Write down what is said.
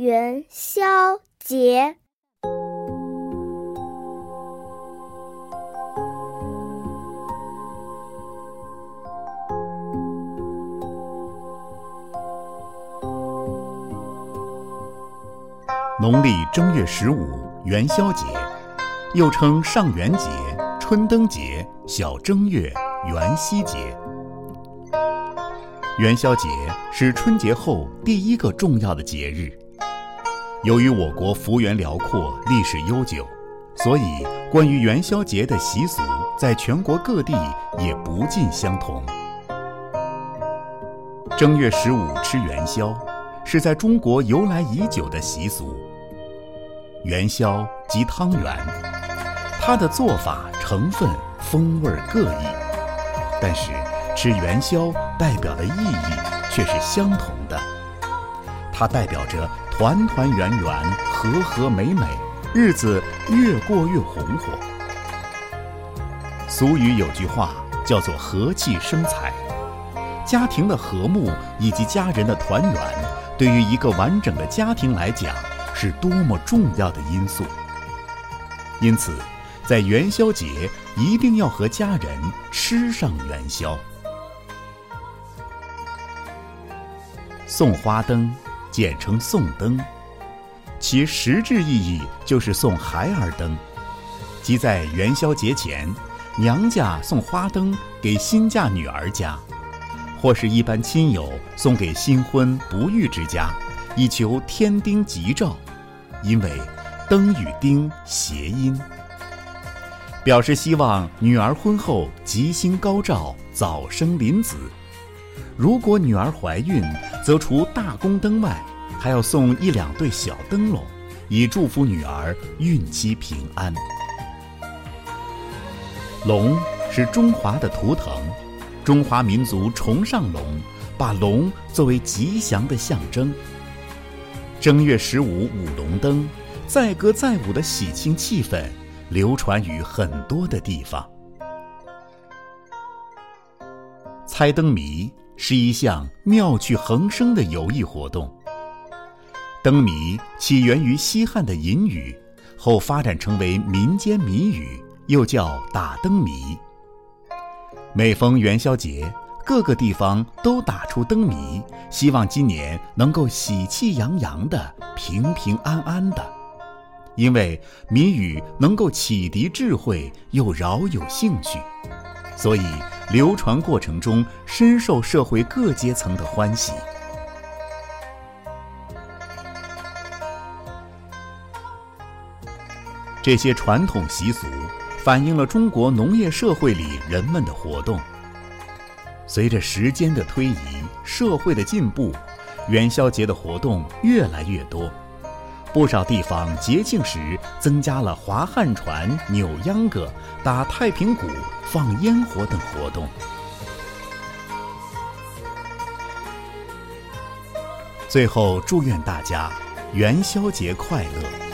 元宵节。农历正月十五元宵节，又称上元节、春灯节、小正月、元夕节。元宵节是春节后第一个重要的节日。由于我国幅员辽阔、历史悠久，所以关于元宵节的习俗在全国各地也不尽相同。正月十五吃元宵，是在中国由来已久的习俗。元宵即汤圆，它的做法、成分、风味各异，但是吃元宵代表的意义却是相同的。它代表着团团圆圆、和和美美，日子越过越红火。俗语有句话叫做“和气生财”，家庭的和睦以及家人的团圆，对于一个完整的家庭来讲。是多么重要的因素！因此，在元宵节一定要和家人吃上元宵。送花灯，简称送灯，其实质意义就是送孩儿灯，即在元宵节前，娘家送花灯给新嫁女儿家，或是一般亲友送给新婚不育之家，以求添丁吉兆。因为“灯”与“丁”谐音，表示希望女儿婚后吉星高照、早生麟子。如果女儿怀孕，则除大宫灯外，还要送一两对小灯笼，以祝福女儿孕期平安。龙是中华的图腾，中华民族崇尚龙，把龙作为吉祥的象征。正月十五舞龙灯，载歌载舞的喜庆气氛流传于很多的地方。猜灯谜是一项妙趣横生的游艺活动。灯谜起源于西汉的隐语，后发展成为民间谜语，又叫打灯谜。每逢元宵节。各个地方都打出灯谜，希望今年能够喜气洋洋的、平平安安的。因为谜语能够启迪智慧，又饶有兴趣，所以流传过程中深受社会各阶层的欢喜。这些传统习俗反映了中国农业社会里人们的活动。随着时间的推移，社会的进步，元宵节的活动越来越多。不少地方节庆时增加了划旱船、扭秧歌、打太平鼓、放烟火等活动。最后，祝愿大家元宵节快乐！